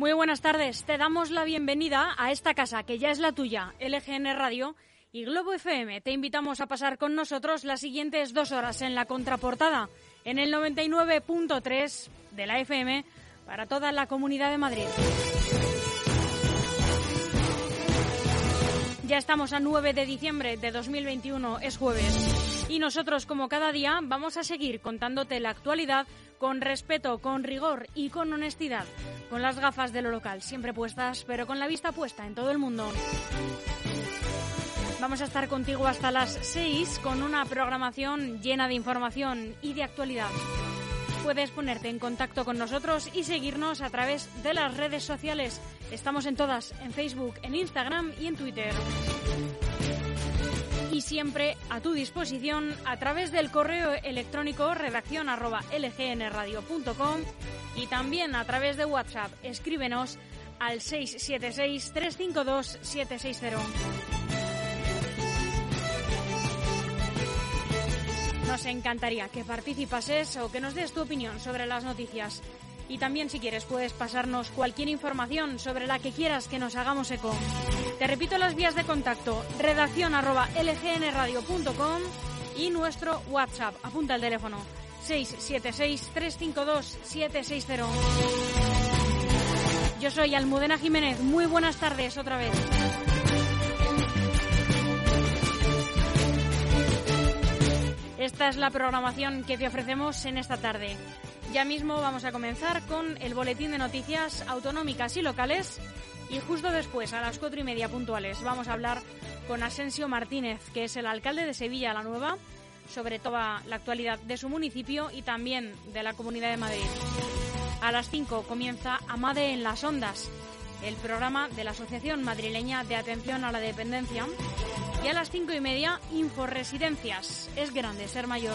Muy buenas tardes. Te damos la bienvenida a esta casa que ya es la tuya, LGN Radio y Globo FM. Te invitamos a pasar con nosotros las siguientes dos horas en la contraportada, en el 99.3 de la FM para toda la Comunidad de Madrid. Ya estamos a 9 de diciembre de 2021, es jueves. Y nosotros, como cada día, vamos a seguir contándote la actualidad con respeto, con rigor y con honestidad, con las gafas de lo local siempre puestas, pero con la vista puesta en todo el mundo. Vamos a estar contigo hasta las 6 con una programación llena de información y de actualidad. Puedes ponerte en contacto con nosotros y seguirnos a través de las redes sociales. Estamos en todas, en Facebook, en Instagram y en Twitter y siempre a tu disposición a través del correo electrónico redacción lgnradio.com y también a través de WhatsApp. Escríbenos al 676-352-760. Nos encantaría que participases o que nos des tu opinión sobre las noticias. Y también si quieres puedes pasarnos cualquier información sobre la que quieras que nos hagamos eco. Te repito las vías de contacto, redacción arroba lgnradio.com y nuestro WhatsApp. Apunta el teléfono 676-352-760. Yo soy Almudena Jiménez. Muy buenas tardes otra vez. Esta es la programación que te ofrecemos en esta tarde. Ya mismo vamos a comenzar con el boletín de noticias autonómicas y locales y justo después, a las cuatro y media puntuales, vamos a hablar con Asensio Martínez, que es el alcalde de Sevilla la Nueva, sobre toda la actualidad de su municipio y también de la Comunidad de Madrid. A las 5 comienza Amade en las Ondas, el programa de la Asociación Madrileña de Atención a la Dependencia. Y a las cinco y media, Inforesidencias. Es grande ser mayor.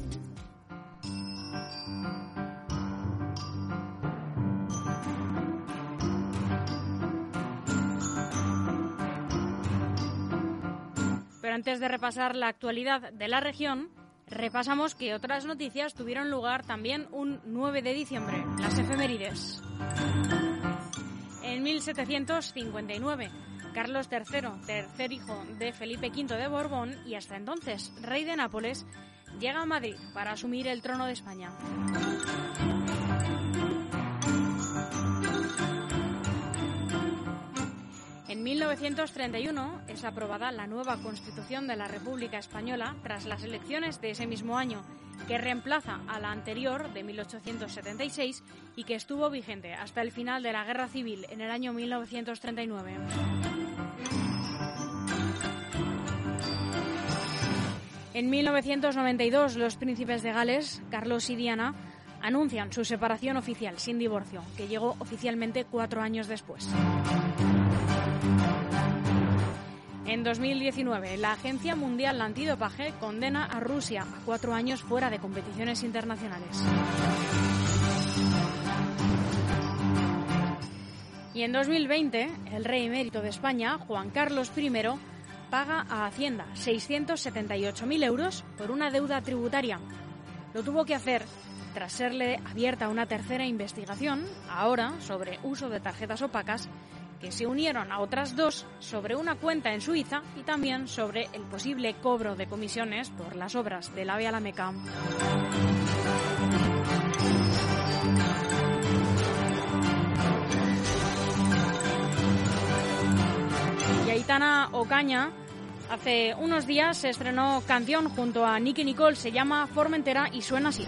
Antes de repasar la actualidad de la región, repasamos que otras noticias tuvieron lugar también un 9 de diciembre, las efemérides. En 1759, Carlos III, tercer hijo de Felipe V de Borbón y hasta entonces rey de Nápoles, llega a Madrid para asumir el trono de España. En 1931 es aprobada la nueva Constitución de la República Española tras las elecciones de ese mismo año, que reemplaza a la anterior de 1876 y que estuvo vigente hasta el final de la Guerra Civil en el año 1939. En 1992, los príncipes de Gales, Carlos y Diana, anuncian su separación oficial sin divorcio, que llegó oficialmente cuatro años después. En 2019, la Agencia Mundial Antidopaje condena a Rusia a cuatro años fuera de competiciones internacionales. Y en 2020, el rey emérito de España, Juan Carlos I, paga a Hacienda 678.000 euros por una deuda tributaria. Lo tuvo que hacer tras serle abierta una tercera investigación, ahora sobre uso de tarjetas opacas, que se unieron a otras dos sobre una cuenta en Suiza y también sobre el posible cobro de comisiones por las obras de la Vía La Meca. Y Aitana Ocaña hace unos días se estrenó canción junto a Nicky Nicole, se llama Formentera y suena así.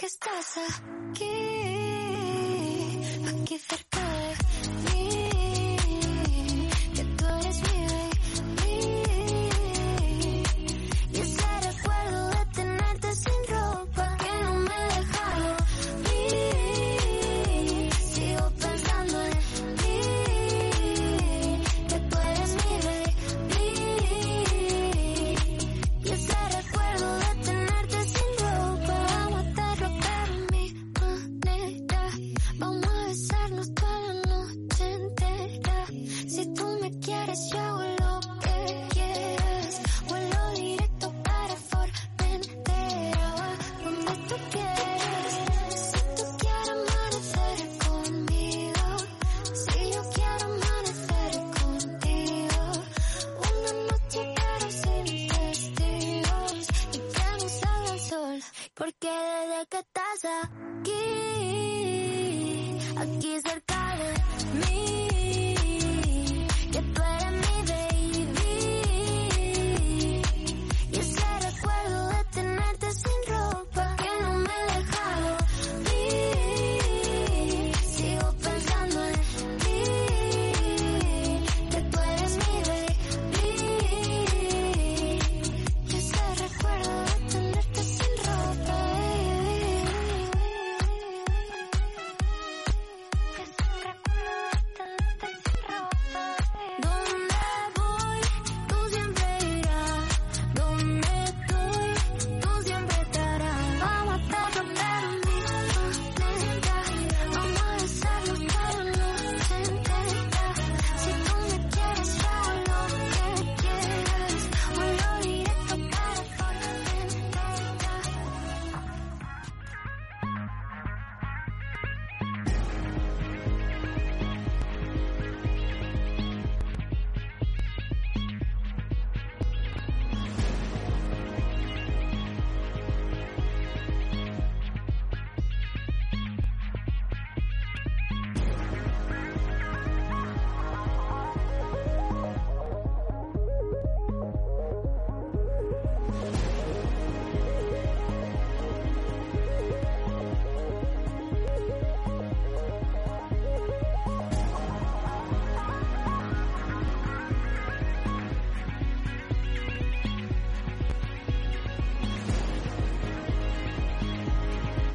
que estás aquí,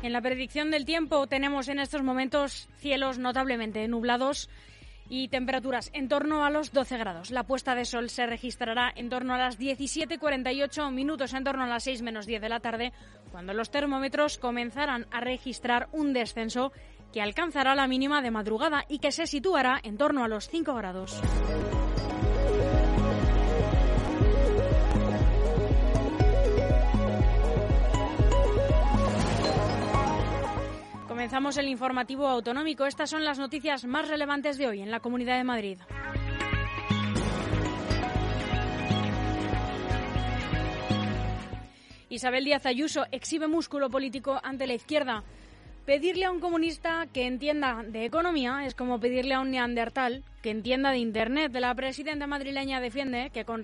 En la predicción del tiempo tenemos en estos momentos cielos notablemente nublados y temperaturas en torno a los 12 grados. La puesta de sol se registrará en torno a las 17.48 minutos, en torno a las 6 menos 10 de la tarde, cuando los termómetros comenzarán a registrar un descenso que alcanzará la mínima de madrugada y que se situará en torno a los 5 grados. Comenzamos el informativo autonómico. Estas son las noticias más relevantes de hoy en la Comunidad de Madrid. Isabel Díaz Ayuso exhibe músculo político ante la izquierda. Pedirle a un comunista que entienda de economía es como pedirle a un neandertal que entienda de Internet. La presidenta madrileña defiende que con,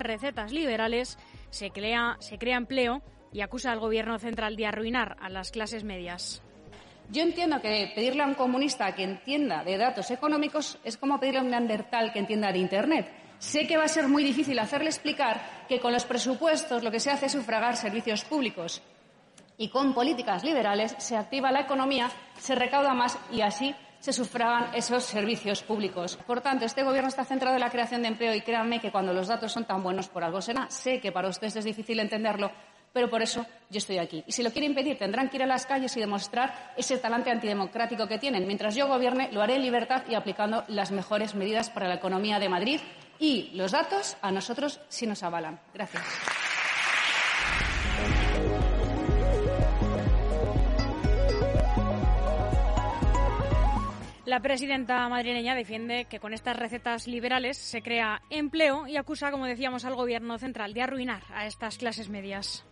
recetas liberales se crea empleo y acusa al gobierno central de arruinar a las clases medias. Yo entiendo que pedirle a un comunista que entienda de datos económicos es como pedirle a un neandertal que entienda de Internet. Sé que va a ser muy difícil hacerle explicar que con los presupuestos lo que se hace es sufragar servicios públicos y con políticas liberales se activa la economía, se recauda más y así se sufragan esos servicios públicos. Por tanto, este Gobierno está centrado en la creación de empleo y créanme que cuando los datos son tan buenos por algo será. Sé que para ustedes es difícil entenderlo, pero por eso yo estoy aquí. Y si lo quieren impedir, tendrán que ir a las calles y demostrar ese talante antidemocrático que tienen. Mientras yo gobierne, lo haré en libertad y aplicando las mejores medidas para la economía de Madrid. Y los datos a nosotros sí nos avalan. Gracias. La presidenta madrileña defiende que con estas recetas liberales se crea empleo y acusa, como decíamos, al gobierno central de arruinar a estas clases medias.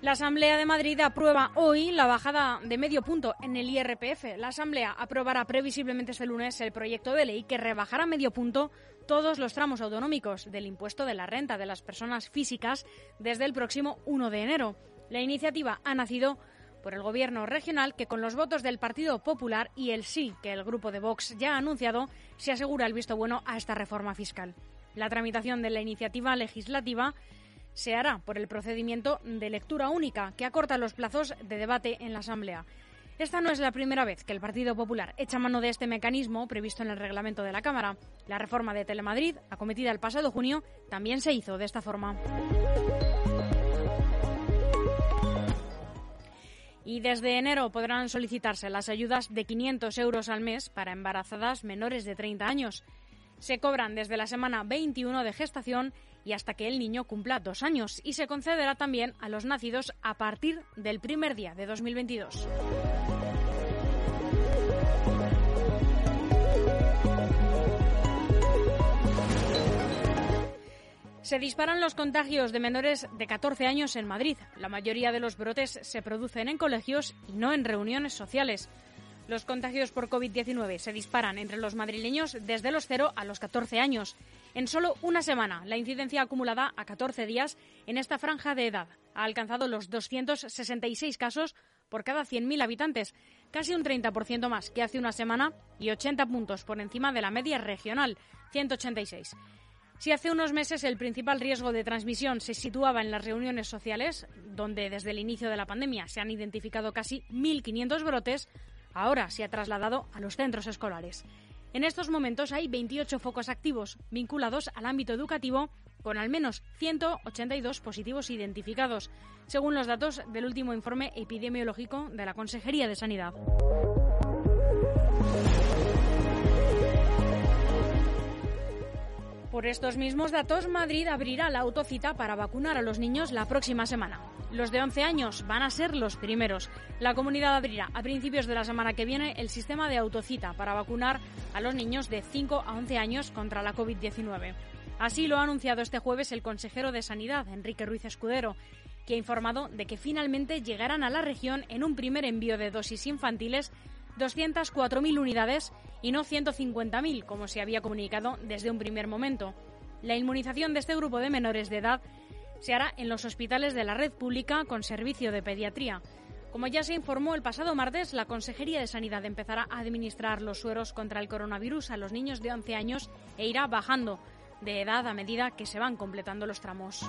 La Asamblea de Madrid aprueba hoy la bajada de medio punto en el IRPF. La Asamblea aprobará previsiblemente este lunes el proyecto de ley que rebajará medio punto todos los tramos autonómicos del impuesto de la renta de las personas físicas desde el próximo 1 de enero. La iniciativa ha nacido por el Gobierno regional que con los votos del Partido Popular y el sí que el grupo de Vox ya ha anunciado se asegura el visto bueno a esta reforma fiscal. La tramitación de la iniciativa legislativa se hará por el procedimiento de lectura única que acorta los plazos de debate en la Asamblea. Esta no es la primera vez que el Partido Popular echa mano de este mecanismo previsto en el reglamento de la Cámara. La reforma de Telemadrid, acometida el pasado junio, también se hizo de esta forma. y desde enero podrán solicitarse las ayudas de 500 euros al mes para embarazadas menores de 30 años. Se cobran desde la semana 21 de gestación y hasta que el niño cumpla dos años y se concederá también a los nacidos a partir del primer día de 2022. Se disparan los contagios de menores de 14 años en Madrid. La mayoría de los brotes se producen en colegios y no en reuniones sociales. Los contagios por COVID-19 se disparan entre los madrileños desde los 0 a los 14 años. En solo una semana, la incidencia acumulada a 14 días en esta franja de edad ha alcanzado los 266 casos por cada 100.000 habitantes, casi un 30% más que hace una semana y 80 puntos por encima de la media regional, 186. Si hace unos meses el principal riesgo de transmisión se situaba en las reuniones sociales, donde desde el inicio de la pandemia se han identificado casi 1.500 brotes, ahora se ha trasladado a los centros escolares. En estos momentos hay 28 focos activos vinculados al ámbito educativo, con al menos 182 positivos identificados, según los datos del último informe epidemiológico de la Consejería de Sanidad. Por estos mismos datos, Madrid abrirá la autocita para vacunar a los niños la próxima semana. Los de 11 años van a ser los primeros. La comunidad abrirá a principios de la semana que viene el sistema de autocita para vacunar a los niños de 5 a 11 años contra la COVID-19. Así lo ha anunciado este jueves el consejero de Sanidad, Enrique Ruiz Escudero, que ha informado de que finalmente llegarán a la región en un primer envío de dosis infantiles 204.000 unidades y no 150.000, como se había comunicado desde un primer momento. La inmunización de este grupo de menores de edad se hará en los hospitales de la red pública con servicio de pediatría. Como ya se informó el pasado martes, la Consejería de Sanidad empezará a administrar los sueros contra el coronavirus a los niños de 11 años e irá bajando de edad a medida que se van completando los tramos.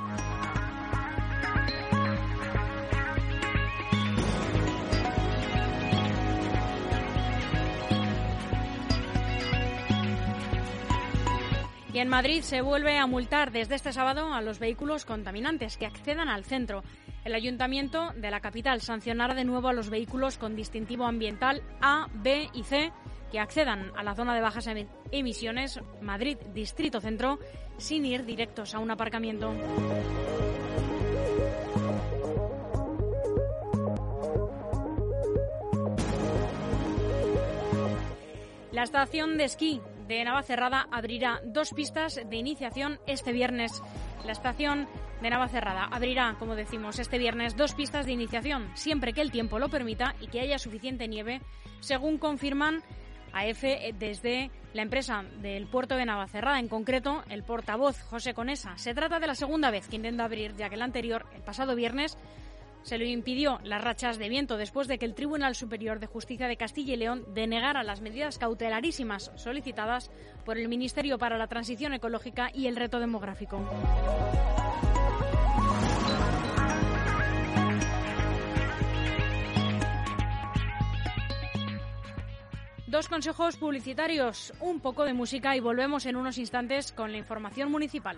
En Madrid se vuelve a multar desde este sábado a los vehículos contaminantes que accedan al centro. El ayuntamiento de la capital sancionará de nuevo a los vehículos con distintivo ambiental A, B y C que accedan a la zona de bajas emisiones Madrid Distrito Centro sin ir directos a un aparcamiento. La estación de esquí de Navacerrada abrirá dos pistas de iniciación este viernes. La estación de Navacerrada abrirá, como decimos, este viernes dos pistas de iniciación, siempre que el tiempo lo permita y que haya suficiente nieve, según confirman AF desde la empresa del puerto de Navacerrada, en concreto el portavoz José Conesa. Se trata de la segunda vez que intenta abrir, ya que la anterior, el pasado viernes, se lo impidió las rachas de viento después de que el Tribunal Superior de Justicia de Castilla y León denegara las medidas cautelarísimas solicitadas por el Ministerio para la Transición Ecológica y el Reto Demográfico. Dos consejos publicitarios, un poco de música y volvemos en unos instantes con la información municipal.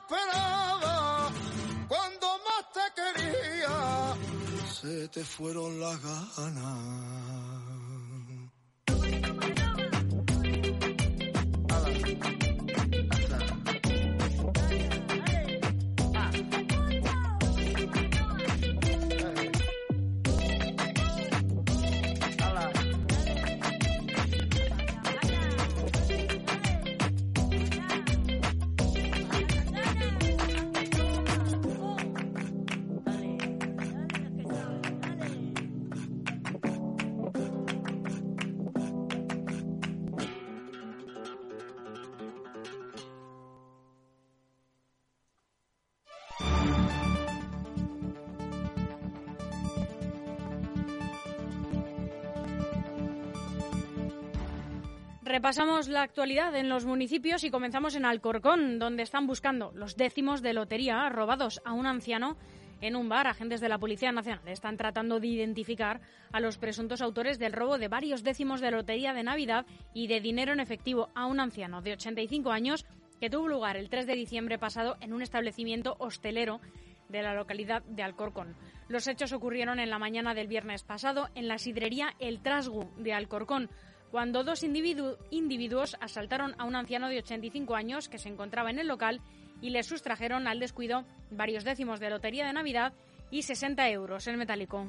Esperaba, cuando más te quería, se te fueron las ganas. Repasamos la actualidad en los municipios y comenzamos en Alcorcón, donde están buscando los décimos de lotería robados a un anciano en un bar. Agentes de la Policía Nacional están tratando de identificar a los presuntos autores del robo de varios décimos de lotería de Navidad y de dinero en efectivo a un anciano de 85 años que tuvo lugar el 3 de diciembre pasado en un establecimiento hostelero de la localidad de Alcorcón. Los hechos ocurrieron en la mañana del viernes pasado en la sidrería El Trasgu de Alcorcón. Cuando dos individu- individuos asaltaron a un anciano de 85 años que se encontraba en el local y le sustrajeron al descuido varios décimos de lotería de Navidad y 60 euros en metálico.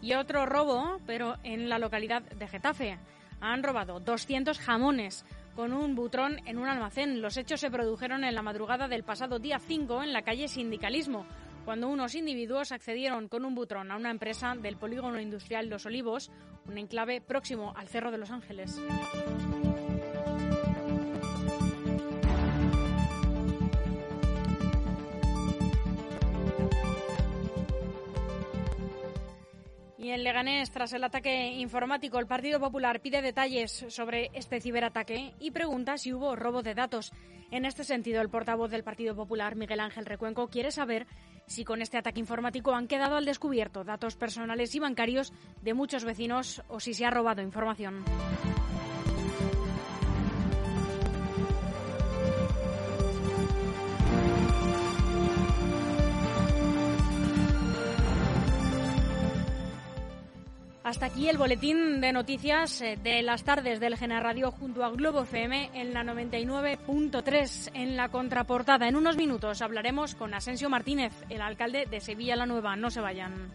Y otro robo, pero en la localidad de Getafe. Han robado 200 jamones con un butrón en un almacén. Los hechos se produjeron en la madrugada del pasado día 5 en la calle Sindicalismo, cuando unos individuos accedieron con un butrón a una empresa del polígono industrial Los Olivos, un enclave próximo al Cerro de los Ángeles. Y en Leganés, tras el ataque informático, el Partido Popular pide detalles sobre este ciberataque y pregunta si hubo robo de datos. En este sentido, el portavoz del Partido Popular, Miguel Ángel Recuenco, quiere saber si con este ataque informático han quedado al descubierto datos personales y bancarios de muchos vecinos o si se ha robado información. Hasta aquí el boletín de noticias eh, de las tardes del Gena Radio junto a Globo FM en la 99.3 en la contraportada. En unos minutos hablaremos con Asensio Martínez, el alcalde de Sevilla la Nueva. No se vayan.